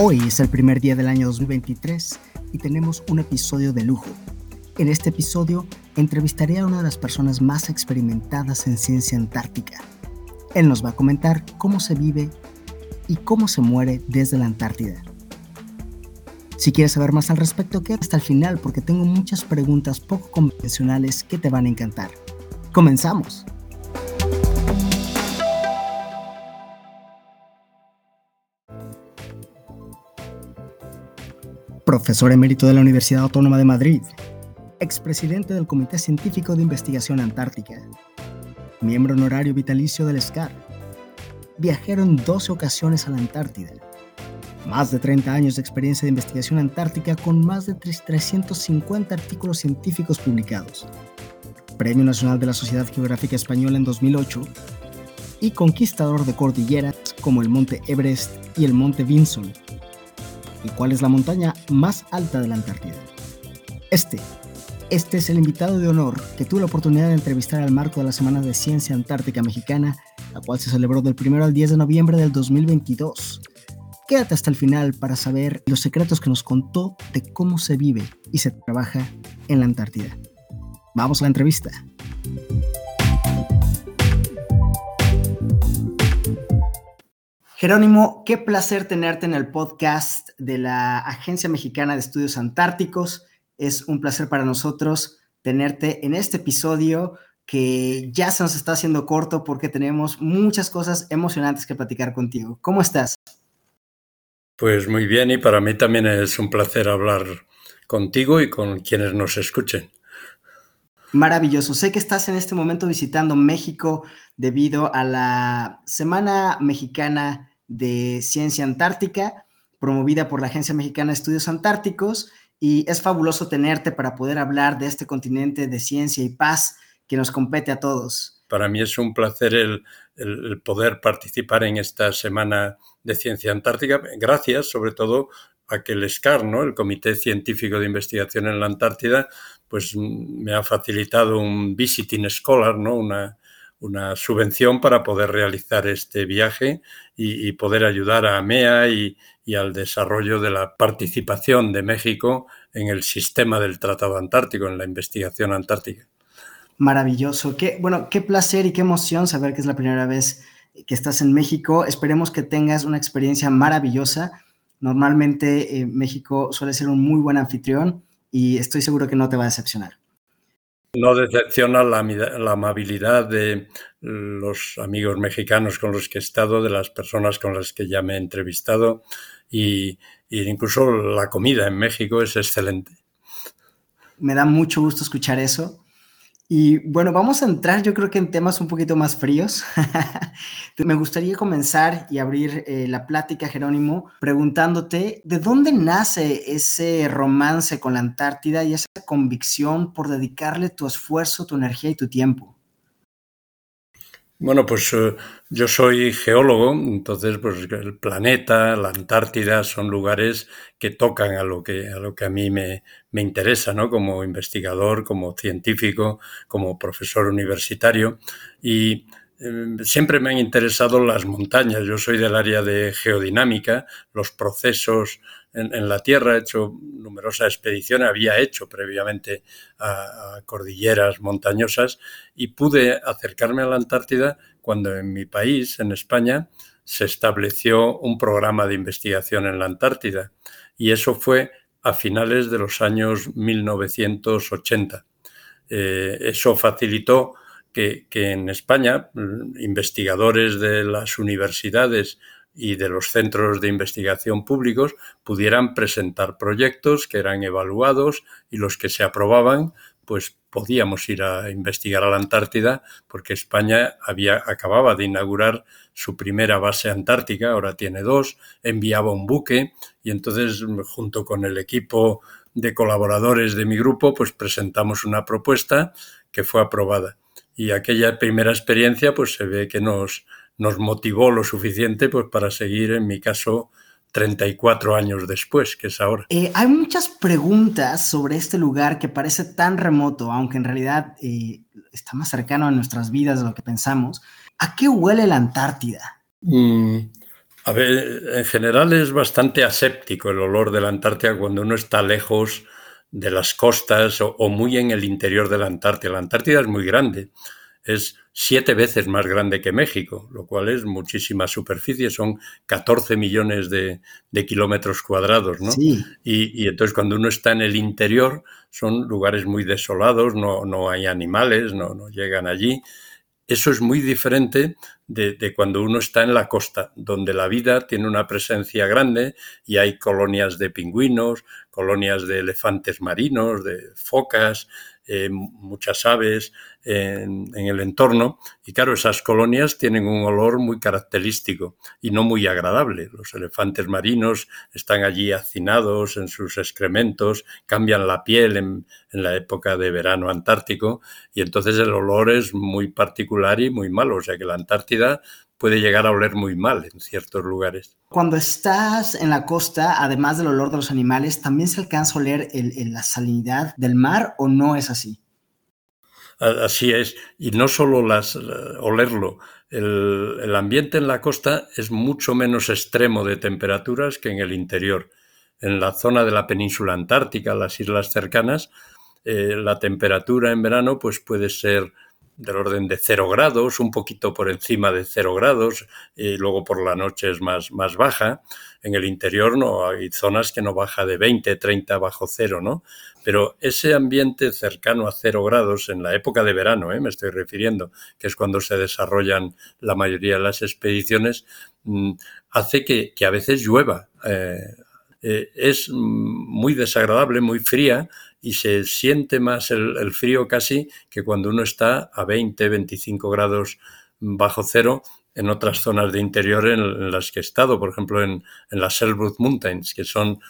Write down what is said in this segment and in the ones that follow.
Hoy es el primer día del año 2023 y tenemos un episodio de lujo. En este episodio entrevistaré a una de las personas más experimentadas en ciencia antártica. Él nos va a comentar cómo se vive y cómo se muere desde la Antártida. Si quieres saber más al respecto, quédate hasta el final porque tengo muchas preguntas poco convencionales que te van a encantar. ¡Comenzamos! Profesor emérito de la Universidad Autónoma de Madrid, expresidente del Comité Científico de Investigación Antártica, miembro honorario vitalicio del SCAR, viajero en 12 ocasiones a la Antártida, más de 30 años de experiencia de investigación antártica con más de 350 artículos científicos publicados, Premio Nacional de la Sociedad Geográfica Española en 2008 y conquistador de cordilleras como el Monte Everest y el Monte Vinson ¿Y cuál es la montaña más alta de la Antártida? Este. Este es el invitado de honor que tuve la oportunidad de entrevistar al marco de la Semana de Ciencia Antártica Mexicana, la cual se celebró del 1 al 10 de noviembre del 2022. Quédate hasta el final para saber los secretos que nos contó de cómo se vive y se trabaja en la Antártida. Vamos a la entrevista. Jerónimo, qué placer tenerte en el podcast de la Agencia Mexicana de Estudios Antárticos. Es un placer para nosotros tenerte en este episodio que ya se nos está haciendo corto porque tenemos muchas cosas emocionantes que platicar contigo. ¿Cómo estás? Pues muy bien y para mí también es un placer hablar contigo y con quienes nos escuchen. Maravilloso. Sé que estás en este momento visitando México debido a la Semana Mexicana de Ciencia Antártica, promovida por la Agencia Mexicana de Estudios Antárticos, y es fabuloso tenerte para poder hablar de este continente de ciencia y paz que nos compete a todos. Para mí es un placer el, poder participar en esta Semana de Ciencia Antártica, gracias sobre todo a que el SCAR, ¿no? el Comité Científico de Investigación en la Antártida, pues me ha facilitado un visiting scholar, ¿no? una, una subvención para poder realizar este viaje y, poder ayudar a AMEA y, al desarrollo de la participación de México en el sistema del Tratado Antártico, en la investigación antártica. Maravilloso. Qué, bueno, qué placer y qué emoción saber que es la primera vez que estás en México. Esperemos que tengas una experiencia maravillosa. Normalmente eh, México suele ser un muy buen anfitrión y estoy seguro que no te va a decepcionar. No decepciona la, amabilidad de los amigos mexicanos con los que he estado, de las personas con las que ya me he entrevistado y, y incluso la comida en México es excelente. Me da mucho gusto escuchar eso. Y bueno, vamos a entrar yo creo que en temas un poquito más fríos. Me gustaría comenzar y abrir eh, la plática, Jerónimo, preguntándote de dónde nace ese romance con la Antártida y esa convicción por dedicarle tu esfuerzo, tu energía y tu tiempo. Bueno, pues eh, yo soy geólogo, entonces pues el planeta, la Antártida son lugares que tocan a lo que a lo que a mí me, me interesa, ¿no? Como investigador, como científico, como profesor universitario y Em, siempre me han interesado las montañas. Yo soy del área de geodinámica, los procesos en, la Tierra. He hecho numerosas expediciones, había hecho previamente a, cordilleras montañosas y pude acercarme a la Antártida cuando en mi país, en España, se estableció un programa de investigación en la Antártida. Y eso fue a finales de los años 1980. Eh, eso facilitó que, en España investigadores de las universidades y de los centros de investigación públicos pudieran presentar proyectos que eran evaluados y los que se aprobaban, pues podíamos ir a investigar a la Antártida porque España había acababa de inaugurar su primera base antártica, ahora tiene dos, enviaba un buque y entonces junto con el equipo de colaboradores de mi grupo pues presentamos una propuesta que fue aprobada. Y aquella primera experiencia pues se ve que nos, nos motivó lo suficiente pues para seguir, en mi caso, 34 años después, que es ahora. Eh, hay muchas preguntas sobre este lugar que parece tan remoto, aunque en realidad eh, está más cercano a nuestras vidas de lo que pensamos. ¿A qué huele la Antártida? Mm, A ver, en general es bastante aséptico el olor de la Antártida cuando uno está lejos de las costas o, muy en el interior de la Antártida. La Antártida es muy grande, es siete veces más grande que México, lo cual es muchísima superficie, son 14 millones de, kilómetros cuadrados, ¿no? Y, entonces cuando uno está en el interior son lugares muy desolados, no, no hay animales, no, no llegan allí eso es muy diferente de, cuando uno está en la costa, donde la vida tiene una presencia grande y hay colonias de pingüinos, colonias de elefantes marinos, de focas, muchas aves en, el entorno. Y claro, esas colonias tienen un olor muy característico y no muy agradable. Los elefantes marinos están allí hacinados en sus excrementos, cambian la piel en, en la época de verano antártico y entonces el olor es muy particular y muy malo. O sea que la Antártida puede llegar a oler muy mal en ciertos lugares. Cuando estás en la costa, además del olor de los animales, ¿también se alcanza a oler la salinidad del mar o no es así? Así es, y no solo las, olerlo, el, el, ambiente en la costa es mucho menos extremo de temperaturas que en el interior. En la zona de la península antártica, las islas cercanas, eh, la temperatura en verano pues puede ser del orden de cero grados, un poquito por encima de cero grados, y luego por la noche es más, más baja. En el interior no hay zonas que no baja de 20, 30 bajo cero, ¿no? Pero ese ambiente cercano a cero grados en la época de verano, ¿eh? me estoy refiriendo, que es cuando se desarrollan la mayoría de las expediciones, mm, hace que, a veces llueva. Eh, eh, es muy desagradable, muy fría, y se siente más el, frío casi que cuando uno está a 20, 25 grados bajo cero en otras zonas de interior en, las que he estado, por ejemplo en, en las Elbrus Mountains, que son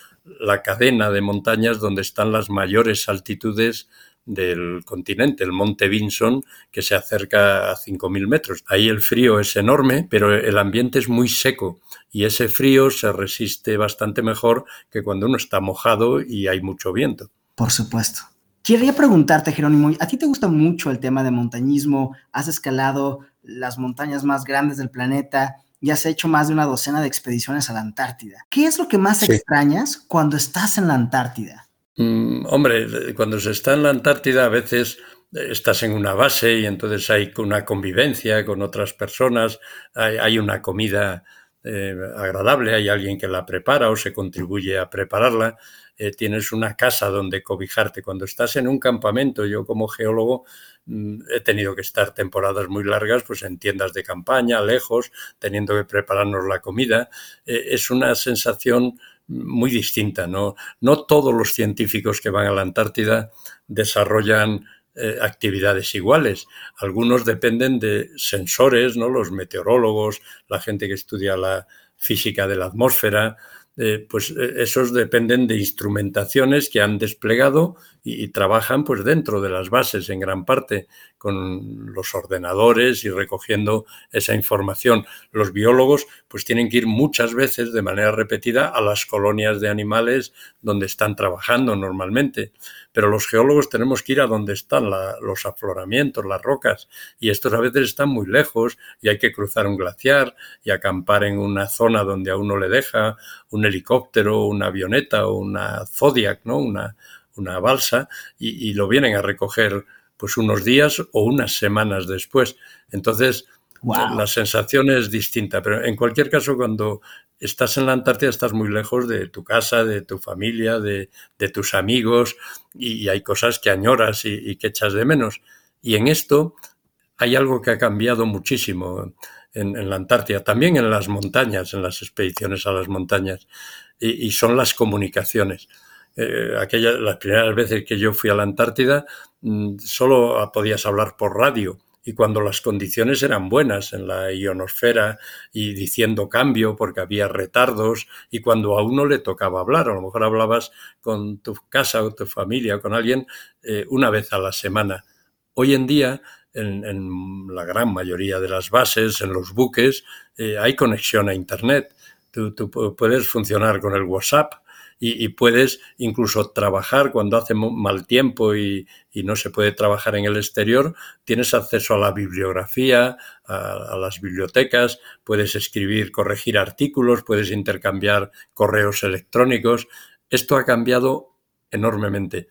la cadena de montañas donde están las mayores altitudes del continente, el monte Vinson, que se acerca a 5.000 metros. Ahí el frío es enorme, pero el ambiente es muy seco y ese frío se resiste bastante mejor que cuando uno está mojado y hay mucho viento. Por supuesto. Quería preguntarte, Jerónimo, ¿a ti te gusta mucho el tema de montañismo? ¿Has escalado las montañas más grandes del planeta y has hecho más de una docena de expediciones a la Antártida? ¿Qué es lo que más extrañas cuando estás en la Antártida? Mm, hombre, cuando se está en la Antártida a veces eh, estás en una base y entonces hay una convivencia con otras personas, hay, una comida eh, agradable, hay alguien que la prepara o se contribuye a prepararla. Eh, tienes una casa donde cobijarte. Cuando estás en un campamento, yo como geólogo mm, he tenido que estar temporadas muy largas pues en tiendas de campaña, lejos, teniendo que prepararnos la comida. Eh, es una sensación muy distinta. ¿no? no todos los científicos que van a la Antártida desarrollan eh, actividades iguales. Algunos dependen de sensores, ¿no? Los meteorólogos, la gente que estudia la física de la atmósfera, eh, pues eh, esos dependen de instrumentaciones que han desplegado y, trabajan pues dentro de las bases en gran parte con los ordenadores y recogiendo esa información. Los biólogos pues tienen que ir muchas veces de manera repetida a las colonias de animales donde están trabajando normalmente, pero los geólogos tenemos que ir a donde están los afloramientos, las rocas, y estos a veces están muy lejos y hay que cruzar un glaciar y acampar en una zona donde a uno le deja un helicóptero, una avioneta o una Zodiac, ¿no? Una, una balsa y, lo vienen a recoger pues unos días o unas semanas después. Entonces, la sensación es distinta, pero en cualquier caso, cuando estás en la Antártida estás muy lejos de tu casa, de tu familia, de, tus amigos y, hay cosas que añoras y, que echas de menos. Y en esto hay algo que ha cambiado muchísimo en, la Antártida, también en las montañas, en las expediciones a las montañas, y son las comunicaciones. Eh, aquellas, las primeras veces que yo fui a la Antártida, mm, solo podías hablar por radio. Y cuando las condiciones eran buenas en la ionosfera y diciendo cambio porque había retardos y cuando a uno le tocaba hablar, a lo mejor hablabas con tu casa o tu familia o con alguien eh, una vez a la semana. Hoy en día, en, la gran mayoría de las bases, en los buques, eh, hay conexión a Internet. tú puedes funcionar con el WhatsApp y, puedes incluso trabajar cuando hace mal tiempo y, no se puede trabajar en el exterior, tienes acceso a la bibliografía, a, las bibliotecas, puedes escribir, corregir artículos, puedes intercambiar correos electrónicos. Esto ha cambiado enormemente.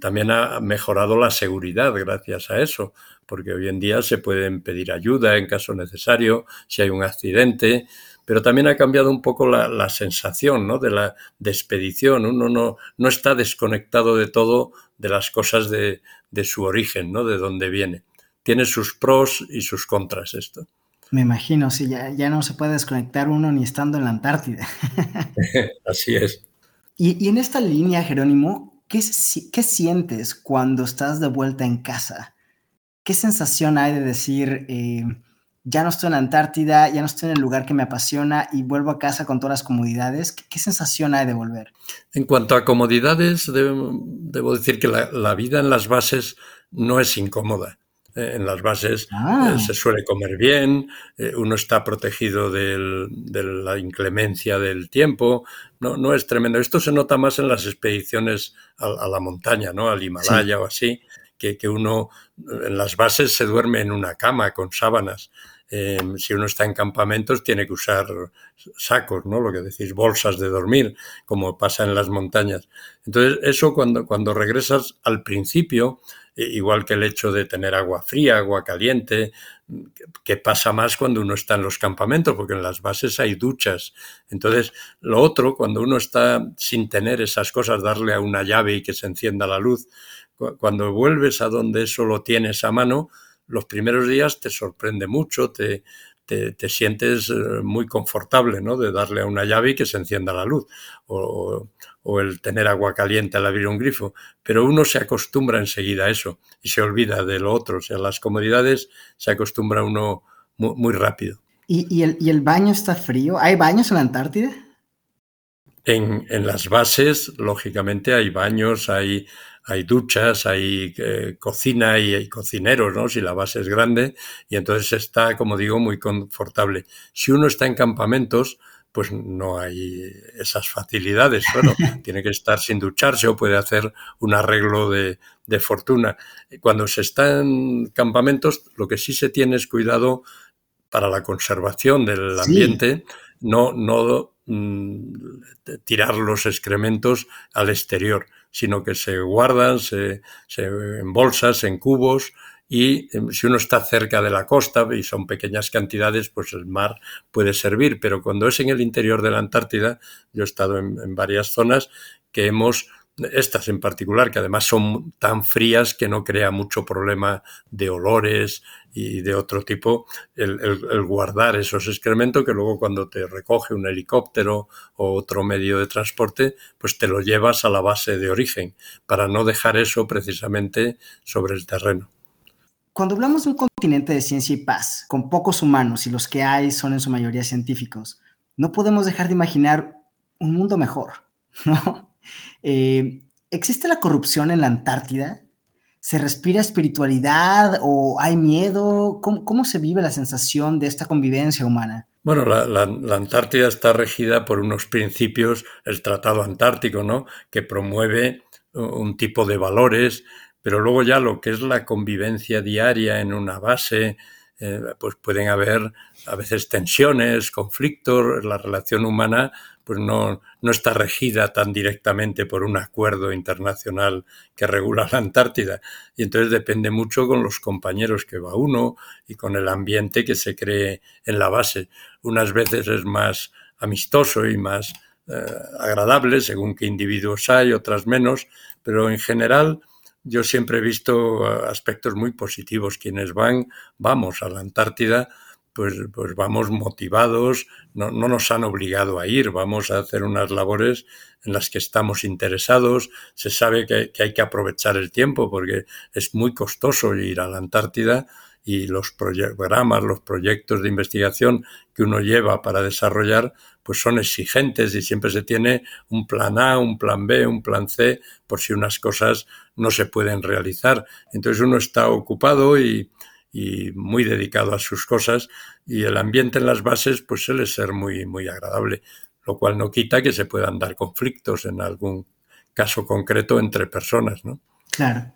También ha mejorado la seguridad gracias a eso, porque hoy en día se pueden pedir ayuda en caso necesario, si hay un accidente, pero también ha cambiado un poco la, sensación ¿no? de la expedición. Uno no, no, está desconectado de todo de las cosas de, su origen, ¿no? de dónde viene. Tiene sus pros y sus contras esto. Me imagino, sí, ya, ya no se puede desconectar uno ni estando en la Antártida. Así es. Y, y, en esta línea, Jerónimo, ¿qué, ¿qué sientes cuando estás de vuelta en casa? ¿Qué sensación hay de decir, eh, ya no estoy en la Antártida, ya no estoy en el lugar que me apasiona y vuelvo a casa con todas las comodidades. ¿Qué, sensación hay de volver? En cuanto a comodidades, debo, decir que la, vida en las bases no es incómoda. Eh, en las bases ah. eh, se suele comer bien, eh, uno está protegido de la inclemencia del tiempo, no, no es tremendo. Esto se nota más en las expediciones a, la montaña, ¿no? al Himalaya o así, que, que, uno en las bases se duerme en una cama con sábanas. Em, si uno está en campamentos tiene que usar sacos, ¿no? Lo que decís, bolsas de dormir, como pasa en las montañas. Entonces, eso cuando, cuando regresas al principio, e, igual que el hecho de tener agua fría, agua caliente, que pasa más cuando uno está en los campamentos, porque en las bases hay duchas. Entonces, lo otro, cuando uno está sin tener esas cosas, darle a una llave y que se encienda la luz, cuando vuelves a donde eso lo tienes a mano, los primeros días te sorprende mucho, te, te, sientes eh, muy confortable, ¿no? De darle a una llave y que se encienda la luz, o, el tener agua caliente al abrir un grifo. Pero uno se acostumbra enseguida a eso y se olvida de lo otro. O sea, las comodidades se acostumbra uno muy, rápido. ¿Y, el, ¿Y el baño está frío? ¿Hay baños en la Antártida? En, en, las bases, lógicamente, hay baños, hay, hay duchas, hay eh, cocina y hay cocineros, ¿no? Si la base es grande y entonces está, como digo, muy confortable. Si uno está en campamentos, pues no hay esas facilidades. Bueno, tiene que estar sin ducharse o puede hacer un arreglo de, fortuna. Cuando se está en campamentos, lo que sí se tiene es cuidado para la conservación del ambiente, no, no mm, tirar los excrementos al exterior sino que se guardan se, en bolsas, en cubos, y em, si uno está cerca de la costa y son pequeñas cantidades, pues el mar puede servir. Pero cuando es en el interior de la Antártida, yo he estado en varias zonas que hemos estas en particular, que además son tan frías que no crea mucho problema de olores y de otro tipo, el, guardar esos excrementos que luego cuando te recoge un helicóptero o otro medio de transporte, pues te lo llevas a la base de origen, para no dejar eso precisamente sobre el terreno. Cuando hablamos de un continente de ciencia y paz, con pocos humanos y los que hay son en su mayoría científicos, no podemos dejar de imaginar un mundo mejor, ¿no? Eh, ¿Existe la corrupción en la Antártida? ¿Se respira espiritualidad o hay miedo? ¿Cómo, se vive la sensación de esta convivencia humana? Bueno, la, Antártida está regida por unos principios, el Tratado Antártico, ¿no? Que promueve un tipo de valores, pero luego ya lo que es la convivencia diaria en una base, eh, pues pueden haber a veces tensiones, conflictos, la relación humana pues no, no está regida tan directamente por un acuerdo internacional que regula la Antártida. Y entonces depende mucho con los compañeros que va uno y con el ambiente que se cree en la base. Unas veces es más amistoso y más eh, agradable según qué individuos hay, otras menos, pero en general yo siempre he visto aspectos muy positivos. Quienes van, vamos a la Antártida pues, pues vamos motivados, no, nos han obligado a ir, vamos a hacer unas labores en las que estamos interesados, se sabe que, hay que aprovechar el tiempo porque es muy costoso ir a la Antártida y los programas, los proyectos de investigación que uno lleva para desarrollar, pues son exigentes y siempre se tiene un plan A, un plan B, un plan C, por si unas cosas no se pueden realizar. Entonces uno está ocupado y, y muy dedicado a sus cosas y el ambiente en las bases pues suele ser muy, muy agradable. lo cual no quita que se puedan dar conflictos en algún caso concreto entre personas, ¿no? Claro.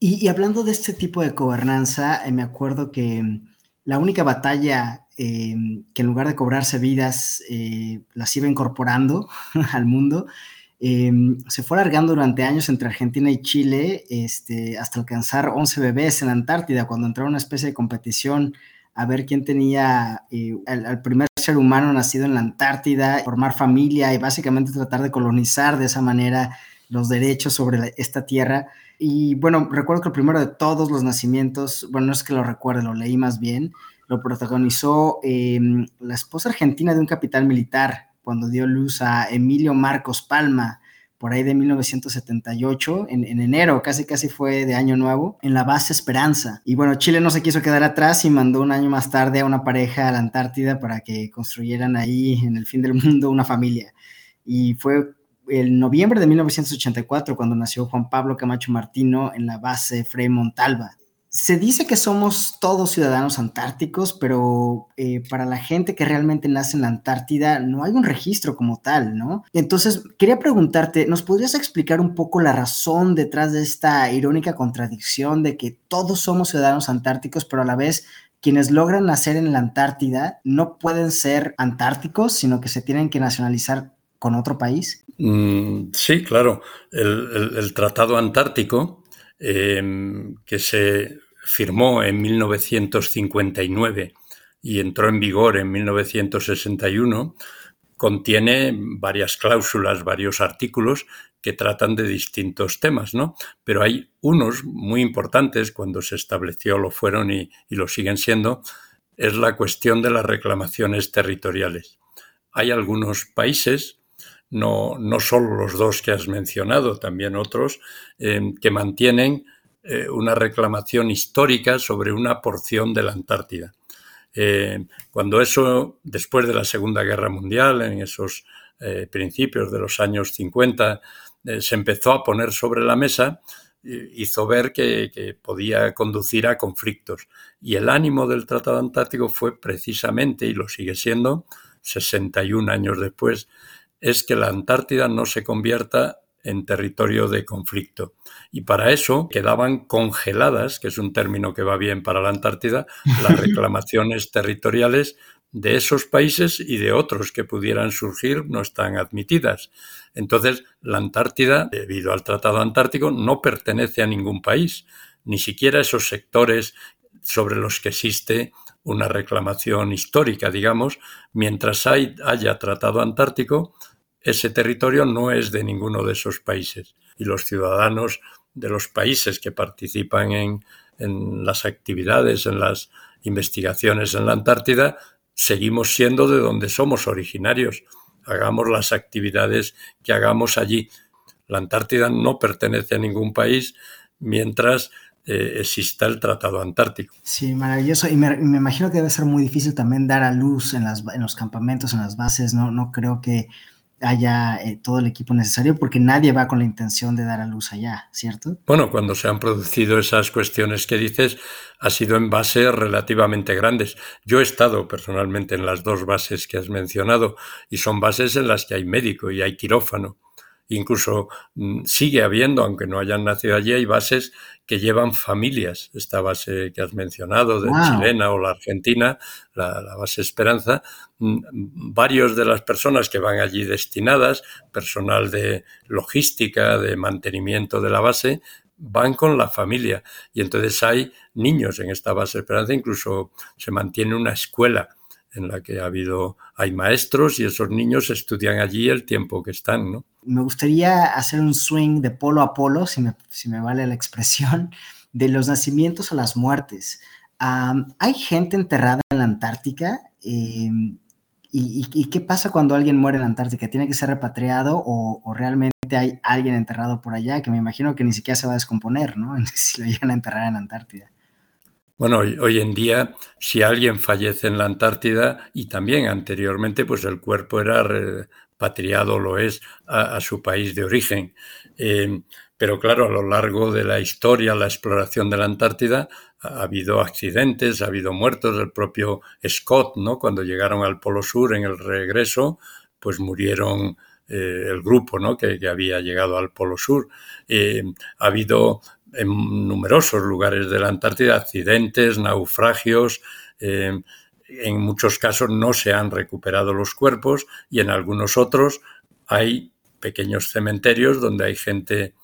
Y, hablando de este tipo de gobernanza, eh, me acuerdo que mm, la única batalla eh, que en lugar de cobrarse vidas eh, las iba incorporando al mundo, se fue alargando durante años entre Argentina y Chile este, hasta alcanzar 11 bebés en la Antártida, cuando entró una especie de competición a ver quién tenía al, primer ser humano nacido en la Antártida, formar familia y básicamente tratar de colonizar de esa manera los derechos sobre esta tierra. Y bueno, recuerdo que el primero de todos los nacimientos, bueno, no es que lo recuerde, lo leí más bien, lo protagonizó em, la esposa argentina de un capitán militar cuando dio luz a Emilio Marcos Palma, por ahí de 1978, en, en, enero, casi casi fue de año nuevo, en la base Esperanza. Y bueno, Chile no se quiso quedar atrás y mandó un año más tarde a una pareja a la Antártida para que construyeran ahí en el fin del mundo una familia. Y fue el noviembre de 1984, cuando nació Juan Pablo Camacho Martino en la base Frei Montalva. Se dice que somos todos ciudadanos antárticos, pero eh, para la gente que realmente nace en la Antártida no hay un registro como tal, ¿no? Entonces, quería preguntarte, ¿nos podrías explicar un poco la razón detrás de esta irónica contradicción de que todos somos ciudadanos antárticos, pero a la vez quienes logran nacer en la Antártida no pueden ser antárticos, sino que se tienen que nacionalizar con otro país? Mm, sí, claro. El, Tratado Antártico, em, que se firmó en 1959 y entró en vigor en 1961, contiene varias cláusulas, varios artículos que tratan de distintos temas, ¿no? Pero hay unos muy importantes, cuando se estableció lo fueron y, y lo siguen siendo, es la cuestión de las reclamaciones territoriales. Hay algunos países no, solo los dos que has mencionado, también otros, eh, que mantienen eh, una reclamación histórica sobre una porción de la Antártida. Eh, cuando eso, después de la Segunda Guerra Mundial, en esos principios de los años 50, se empezó a poner sobre la mesa, hizo ver que, que, podía conducir a conflictos. Y el ánimo del Tratado Antártico fue precisamente, y lo sigue siendo, 61 años después, es que la Antártida no se convierta en territorio de conflicto. Y para eso quedaban congeladas, que es un término que va bien para la Antártida, las reclamaciones territoriales de esos países y de otros que pudieran surgir no están admitidas. Entonces, la Antártida, debido al Tratado Antártico, no pertenece a ningún país, ni siquiera esos sectores sobre los que existe una reclamación histórica, digamos, mientras haya Tratado Antártico, ese territorio no es de ninguno de esos países y los ciudadanos de los países que participan en, las actividades, en las investigaciones en la Antártida, seguimos siendo de donde somos originarios. Hagamos las actividades que hagamos allí. La Antártida no pertenece a ningún país mientras eh, exista el Tratado Antártico. Sí, maravilloso. Y me, imagino que debe ser muy difícil también dar a luz en, las, en los campamentos, en las bases. No, no creo que haya eh, todo el equipo necesario, porque nadie va con la intención de dar a luz allá, ¿cierto? Bueno, cuando se han producido esas cuestiones que dices, ha sido en bases relativamente grandes. Yo he estado personalmente en las dos bases que has mencionado y son bases en las que hay médico y hay quirófano. Incluso mm, sigue habiendo, aunque no hayan nacido allí, hay bases que llevan familias. Esta base que has mencionado, de chilena o la argentina, la, base Esperanza, mm, varios de las personas que van allí destinadas, personal de logística, de mantenimiento de la base, van con la familia. Y entonces hay niños en esta base Esperanza, incluso se mantiene una escuela en la que ha habido, hay maestros y esos niños estudian allí el tiempo que están, ¿no? Me gustaría hacer un swing de polo a polo, si me, si me vale la expresión, de los nacimientos a las muertes. ¿Hay gente enterrada en la Antártica? Em, y, qué pasa cuando alguien muere en la Antártica? ¿Tiene que ser repatriado o, realmente hay alguien enterrado por allá que me imagino que ni siquiera se va a descomponer, ¿no? Si lo llegan a enterrar en la Antártida. Bueno, hoy, en día, si alguien fallece en la Antártida y también anteriormente, pues el cuerpo era repatriado, lo es, a, su país de origen. Eh, pero claro, a lo largo de la historia, la exploración de la Antártida, ha habido accidentes, ha habido muertos. El propio Scott, ¿no? Cuando llegaron al Polo Sur en el regreso, pues murieron eh, el grupo ¿no? que, había llegado al Polo Sur. Eh, ha habido en numerosos lugares de la Antártida accidentes, naufragios. En muchos casos no se han recuperado los cuerpos y en algunos otros hay pequeños cementerios donde hay gente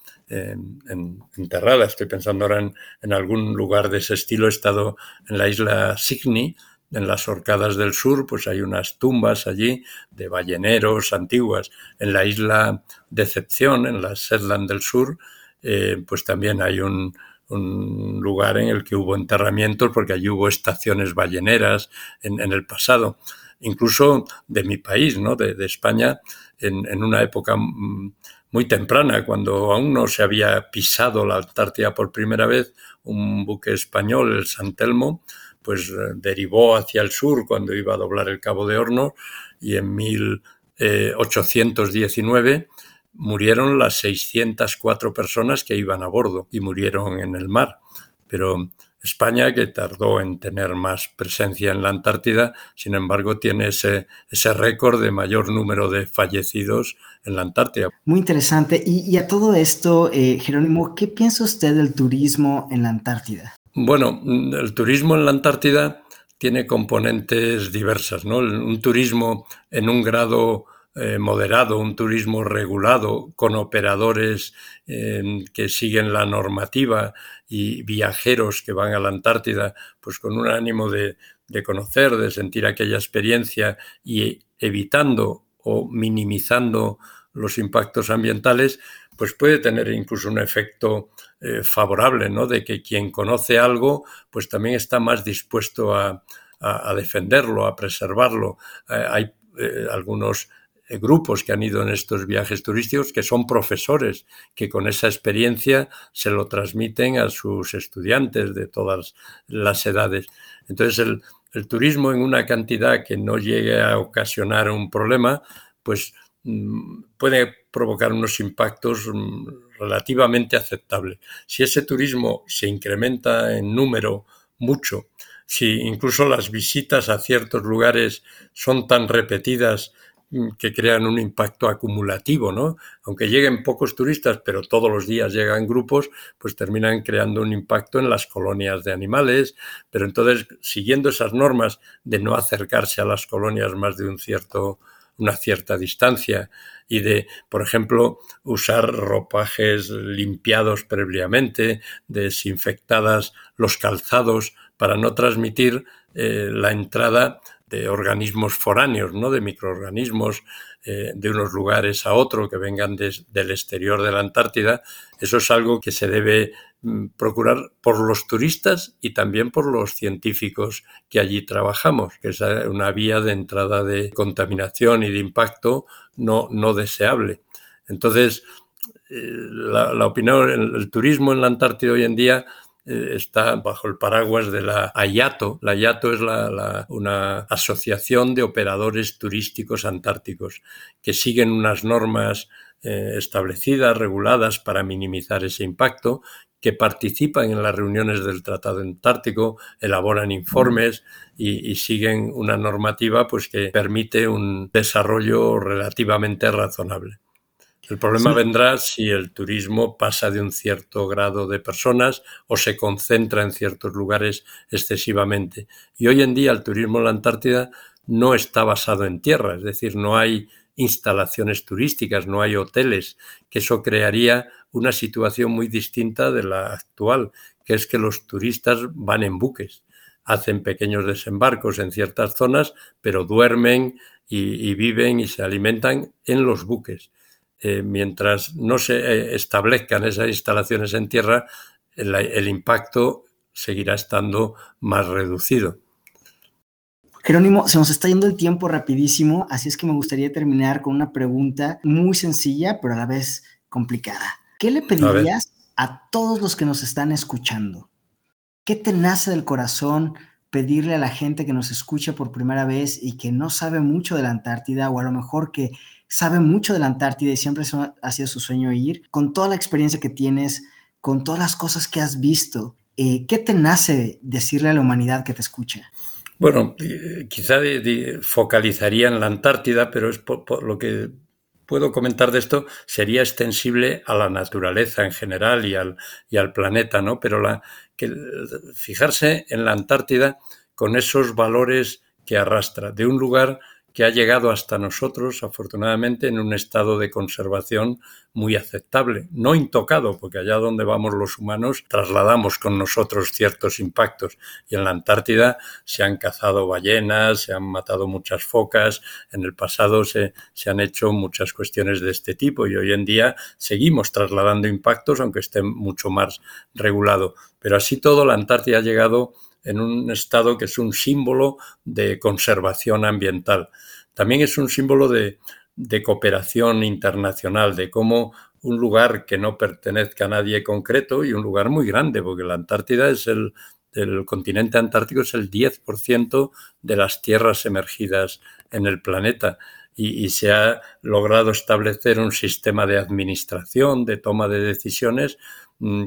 enterrada. Estoy pensando ahora en, en, algún lugar de ese estilo. He estado en la isla Signy, en las Orcadas del Sur, pues hay unas tumbas allí de balleneros antiguas. En la isla Decepción, en la Shetland del Sur, eh, pues también hay un, lugar en el que hubo enterramientos, porque allí hubo estaciones balleneras en, el pasado. Incluso de mi país, ¿no? de, España, en, en, una época muy temprana, cuando aún no se había pisado la Antártida por primera vez, un buque español, el San Telmo, pues eh, derivó hacia el sur cuando iba a doblar el Cabo de Horno y en 1819 eh, murieron las 604 personas que iban a bordo y murieron en el mar. Pero España, que tardó en tener más presencia en la Antártida, sin embargo, tiene ese, ese récord de mayor número de fallecidos en la Antártida. Muy interesante. Y, a todo esto, eh, Jerónimo, ¿qué piensa usted del turismo en la Antártida? Bueno, el turismo en la Antártida tiene componentes diversas, ¿no? Un turismo en un grado eh, moderado, un turismo regulado, con operadores eh, que siguen la normativa y viajeros que van a la Antártida, pues con un ánimo de, conocer, de sentir aquella experiencia y evitando o minimizando los impactos ambientales, pues puede tener incluso un efecto eh, favorable, ¿no? De que quien conoce algo, pues también está más dispuesto a, defenderlo, a preservarlo. Hay algunos grupos que han ido en estos viajes turísticos que son profesores, que con esa experiencia se lo transmiten a sus estudiantes de todas las edades. Entonces, el, turismo en una cantidad que no llegue a ocasionar un problema, pues mm, puede provocar unos impactos mm, relativamente aceptables. Si ese turismo se incrementa en número mucho, si incluso las visitas a ciertos lugares son tan repetidas que crean un impacto acumulativo, ¿no? Aunque lleguen pocos turistas, pero todos los días llegan grupos, pues terminan creando un impacto en las colonias de animales. Pero entonces, siguiendo esas normas de no acercarse a las colonias más de un cierto una cierta distancia y de, por ejemplo, usar ropajes limpiados previamente, desinfectadas los calzados para no transmitir eh, la entrada de organismos foráneos, ¿no? de microorganismos eh, de unos lugares a otro que vengan del exterior de la Antártida. Eso es algo que se debe mm, procurar por los turistas y también por los científicos que allí trabajamos, que es eh, una vía de entrada de contaminación y de impacto no, no deseable. Entonces, eh, la, opinión, el turismo en la Antártida hoy en día eh, está bajo el paraguas de la AYATO. La AYATO es una asociación de operadores turísticos antárticos que siguen unas normas eh, establecidas, reguladas para minimizar ese impacto, que participan en las reuniones del Tratado Antártico, elaboran informes y, y, siguen una normativa pues, que permite un desarrollo relativamente razonable. El problema vendrá si el turismo pasa de un cierto grado de personas o se concentra en ciertos lugares excesivamente. Y hoy en día el turismo en la Antártida no está basado en tierra, es decir, no hay instalaciones turísticas, no hay hoteles, que eso crearía una situación muy distinta de la actual, que es que los turistas van en buques, hacen pequeños desembarcos en ciertas zonas, pero duermen y, y viven y se alimentan en los buques. Eh, mientras no se eh, establezcan esas instalaciones en tierra, el, impacto seguirá estando más reducido. Jerónimo, se nos está yendo el tiempo rapidísimo, así es que me gustaría terminar con una pregunta muy sencilla, pero a la vez complicada. ¿Qué le pedirías a, a todos los que nos están escuchando? ¿Qué te nace del corazón pedirle a la gente que nos escucha por primera vez y que no sabe mucho de la Antártida o a lo mejor que sabe mucho de la Antártida y siempre ha sido su sueño ir, con toda la experiencia que tienes, con todas las cosas que has visto, eh, ¿qué te nace decirle a la humanidad que te escucha? Bueno, quizá focalizaría en la Antártida, pero es por, lo que puedo comentar de esto sería extensible a la naturaleza en general y al, y al planeta, ¿no? Pero la, fijarse en la Antártida con esos valores que arrastra, de un lugar que ha llegado hasta nosotros, afortunadamente, en un estado de conservación muy aceptable, no intocado, porque allá donde vamos los humanos trasladamos con nosotros ciertos impactos. Y en la Antártida se han cazado ballenas, se han matado muchas focas, en el pasado se, se han hecho muchas cuestiones de este tipo y hoy en día seguimos trasladando impactos, aunque esté mucho más regulado. Pero así todo, la Antártida ha llegado en un estado que es un símbolo de conservación ambiental. También es un símbolo de, cooperación internacional, de cómo un lugar que no pertenezca a nadie concreto y un lugar muy grande, porque la Antártida es el, continente antártico es el 10% de las tierras emergidas en el planeta y, se ha logrado establecer un sistema de administración, de toma de decisiones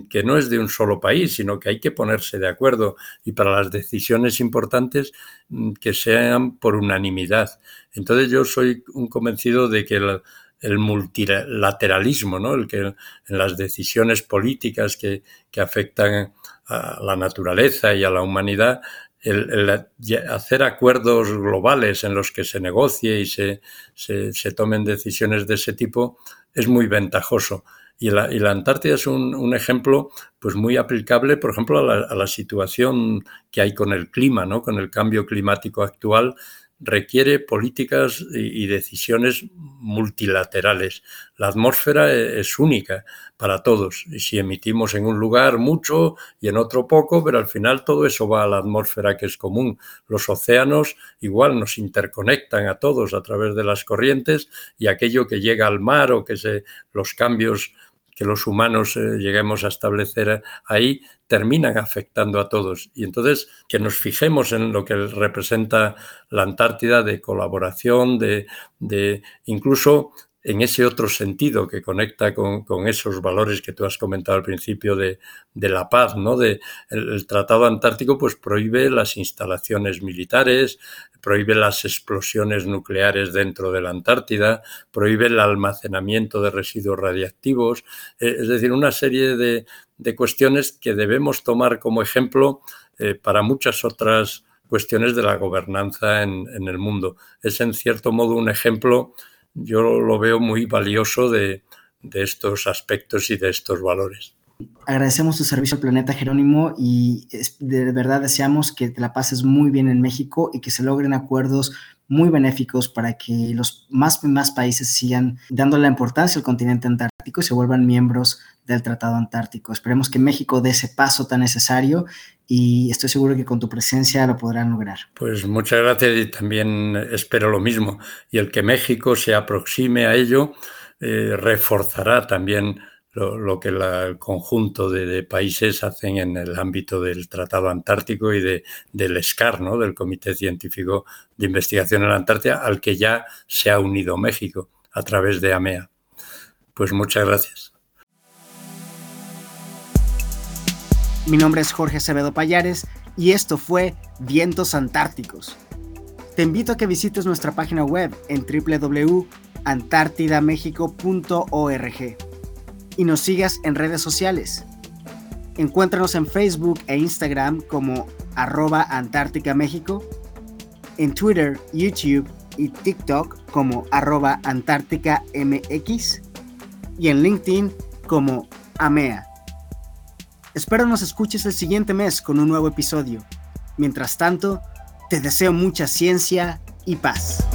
que no es de un solo país, sino que hay que ponerse de acuerdo y para las decisiones importantes mm, que sean por unanimidad. Entonces yo soy un convencido de que el, multilateralismo, ¿no? el que en las decisiones políticas que, afectan a la naturaleza y a la humanidad, el, hacer acuerdos globales en los que se negocie y se, se, tomen decisiones de ese tipo es muy ventajoso. Y la, Antártida es un, ejemplo pues muy aplicable, por ejemplo, a la, situación que hay con el clima, ¿no? con el cambio climático actual, requiere políticas y, decisiones multilaterales. La atmósfera e, es única para todos. Y si emitimos en un lugar mucho y en otro poco, pero al final todo eso va a la atmósfera que es común. Los océanos igual nos interconectan a todos a través de las corrientes y aquello que llega al mar o que se, los cambios que los humanos eh, lleguemos a establecer ahí terminan afectando a todos. Y entonces que nos fijemos en lo que representa la Antártida de colaboración, de, de incluso en ese otro sentido que conecta con, esos valores que tú has comentado al principio de, la paz, ¿no? De, el, Tratado Antártico pues prohíbe las instalaciones militares, prohíbe las explosiones nucleares dentro de la Antártida, prohíbe el almacenamiento de residuos radiactivos, eh, es decir, una serie de, cuestiones que debemos tomar como ejemplo eh, para muchas otras cuestiones de la gobernanza en el mundo. Es en cierto modo un ejemplo yo lo veo muy valioso de, estos aspectos y de estos valores. Agradecemos tu servicio al planeta Jerónimo y de verdad deseamos que te la pases muy bien en México y que se logren acuerdos muy benéficos para que los más, más países sigan dando la importancia al continente antártico y se vuelvan miembros del Tratado Antártico. Esperemos que México dé ese paso tan necesario y estoy seguro que con tu presencia lo podrán lograr. Pues muchas gracias y también espero lo mismo. Y el que México se aproxime a ello eh, reforzará también lo, que el conjunto de, países hacen en el ámbito del Tratado Antártico y de, del SCAR, ¿no? del Comité Científico de Investigación en la Antártida, al que ya se ha unido México a través de AMEA. Pues muchas gracias. Mi nombre es Jorge Acevedo Payares y esto fue Vientos Antárticos. Te invito a que visites nuestra página web en www.antártidamexico.org y nos sigas en redes sociales. Encuéntranos en Facebook e Instagram como arroba Antártica México, en Twitter, YouTube y TikTok como arroba Antártica MX y en LinkedIn como AMEA. Espero nos escuches el siguiente mes con un nuevo episodio. Mientras tanto, te deseo mucha ciencia y paz.